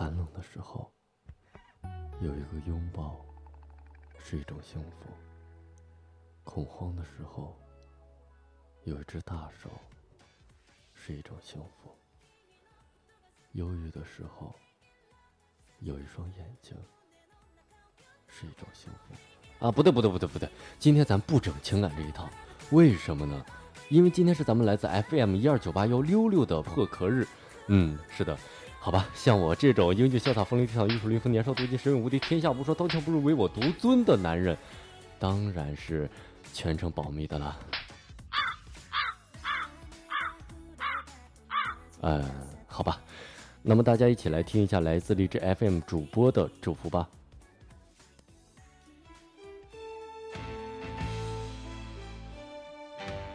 寒冷的时候，有一个拥抱是一种幸福；恐慌的时候，有一只大手是一种幸福；忧郁的时候，有一双眼睛是一种幸福。啊，不对，不对，不对，不对！今天咱不整情感这一套，为什么呢？因为今天是咱们来自 FM 一二九八幺六六的破壳日。嗯，是的。好吧，像我这种英俊潇洒、风流倜傥、玉树临风、年少多金、神勇无敌、天下无双、刀枪不入、唯我独尊的男人，当然是全程保密的了。嗯，好吧，那么大家一起来听一下来自荔枝 FM 主播的祝福吧。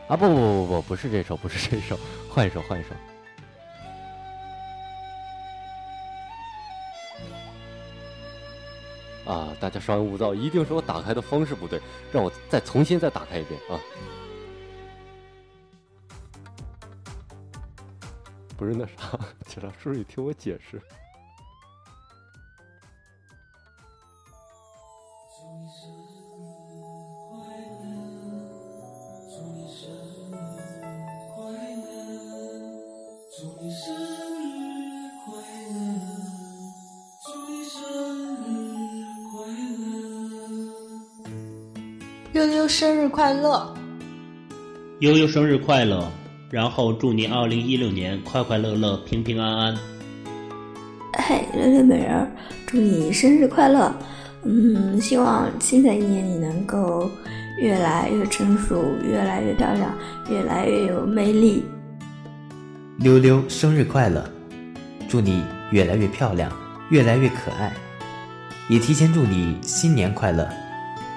啊，不不不不，不是这首，不是这首，换一首，换一首。啊！大家稍安勿躁，一定是我打开的方式不对，让我再重新再打开一遍啊！不是那啥，警察叔叔，你听我解释。悠悠生日快乐！悠悠生日快乐！然后祝你二零一六年快快乐乐、平平安安。嘿，溜溜美人，祝你生日快乐！嗯，希望新的一年你能够越来越成熟，越来越漂亮，越来越有魅力。溜溜生日快乐！祝你越来越漂亮，越来越可爱，也提前祝你新年快乐，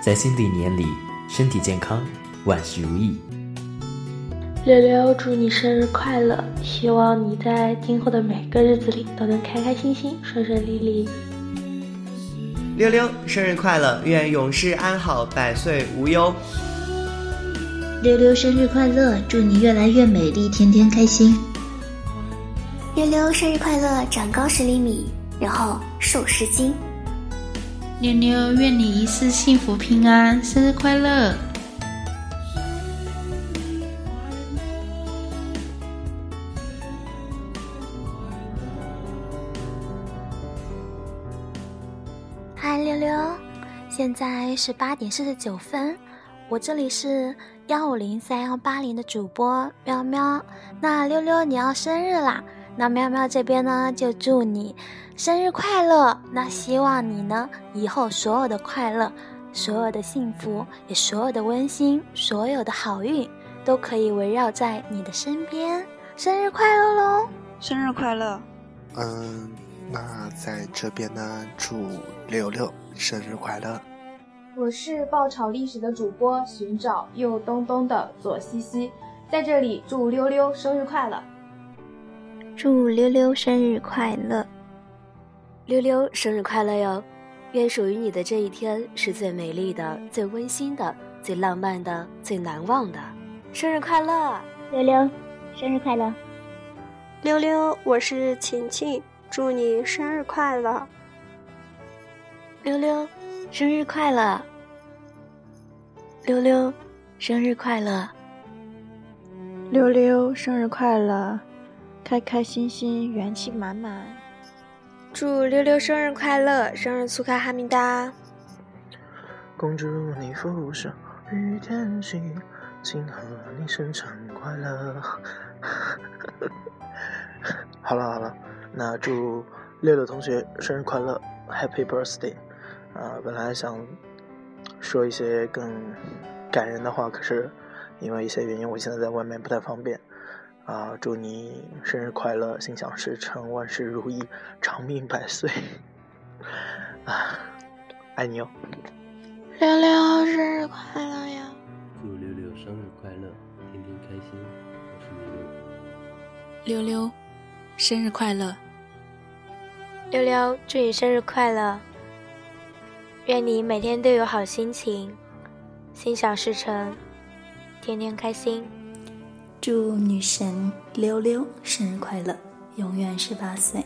在新的一年里。身体健康，万事如意。溜溜，祝你生日快乐！希望你在今后的每个日子里都能开开心心、顺顺利利。溜溜，生日快乐！愿永世安好，百岁无忧。溜溜，生日快乐！祝你越来越美丽，天天开心。溜溜，生日快乐！长高十厘米，然后瘦十斤。妞妞，愿你一世幸福平安，生日快乐！嗨，溜溜，现在是八点四十九分，我这里是幺五零三幺八零的主播喵喵。那溜溜你要生日啦，那喵喵这边呢就祝你。生日快乐！那希望你呢，以后所有的快乐，所有的幸福，也所有的温馨，所有的好运，都可以围绕在你的身边。生日快乐喽！生日快乐！嗯，那在这边呢，祝六六生日快乐！我是爆炒历史的主播，寻找又东东的左西西，在这里祝溜溜生日快乐！祝溜溜生日快乐！溜溜生日快乐哟！愿属于你的这一天是最美丽的、最温馨的、最浪漫的、最难忘的。生日快乐，溜溜！生日快乐，溜溜！我是晴晴，祝你生日快乐。溜溜，生日快乐！溜溜，生日快乐！溜溜，生日快乐！开开心心，元气满满。祝溜溜生日快乐，生日粗开哈密达！恭祝你福寿与天齐，庆贺你生辰快乐！好了好了，那祝六六同学生日快乐，Happy Birthday！啊，本来想说一些更感人的话，可是因为一些原因，我现在在外面不太方便。啊！祝你生日快乐，心想事成，万事如意，长命百岁！啊，爱你哦！六六生日快乐呀！祝六六生日快乐，天天开心！我是六六。六六，生日快乐！六六，祝你生日快乐！愿你每天都有好心情，心想事成，天天开心！祝女神溜溜生日快乐，永远十八岁。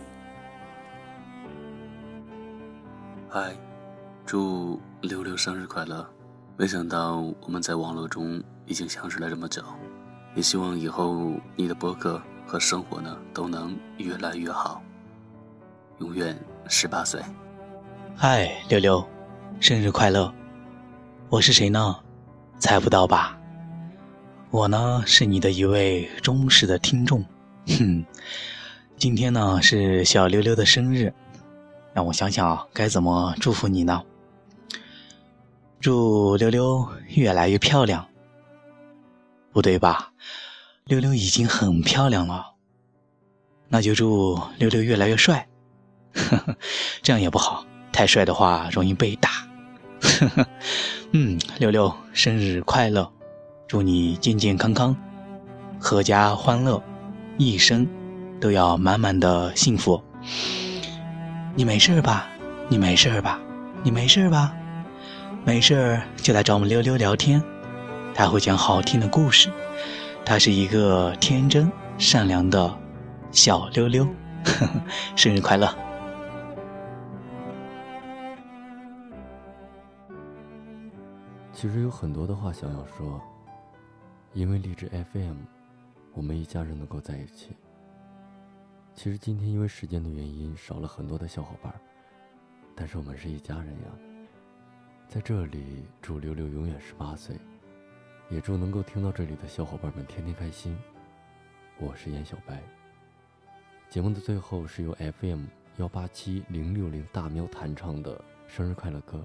嗨，祝溜溜生日快乐！没想到我们在网络中已经相识了这么久，也希望以后你的博客和生活呢都能越来越好，永远十八岁。嗨，溜溜，生日快乐！我是谁呢？猜不到吧？我呢是你的一位忠实的听众。哼，今天呢是小溜溜的生日，让我想想该怎么祝福你呢？祝溜溜越来越漂亮。不对吧？溜溜已经很漂亮了。那就祝溜溜越来越帅。呵呵，这样也不好。太帅的话容易被打。呵 呵嗯，溜溜生日快乐，祝你健健康康，阖家欢乐，一生都要满满的幸福。你没事吧？你没事吧？你没事吧？没事就来找我们溜溜聊天，他会讲好听的故事。他是一个天真善良的小溜溜，生日快乐！其实有很多的话想要说，因为励志 FM，我们一家人能够在一起。其实今天因为时间的原因少了很多的小伙伴，但是我们是一家人呀。在这里祝六六永远十八岁，也祝能够听到这里的小伙伴们天天开心。我是严小白。节目的最后是由 FM 幺八七零六零大喵弹唱的生日快乐歌，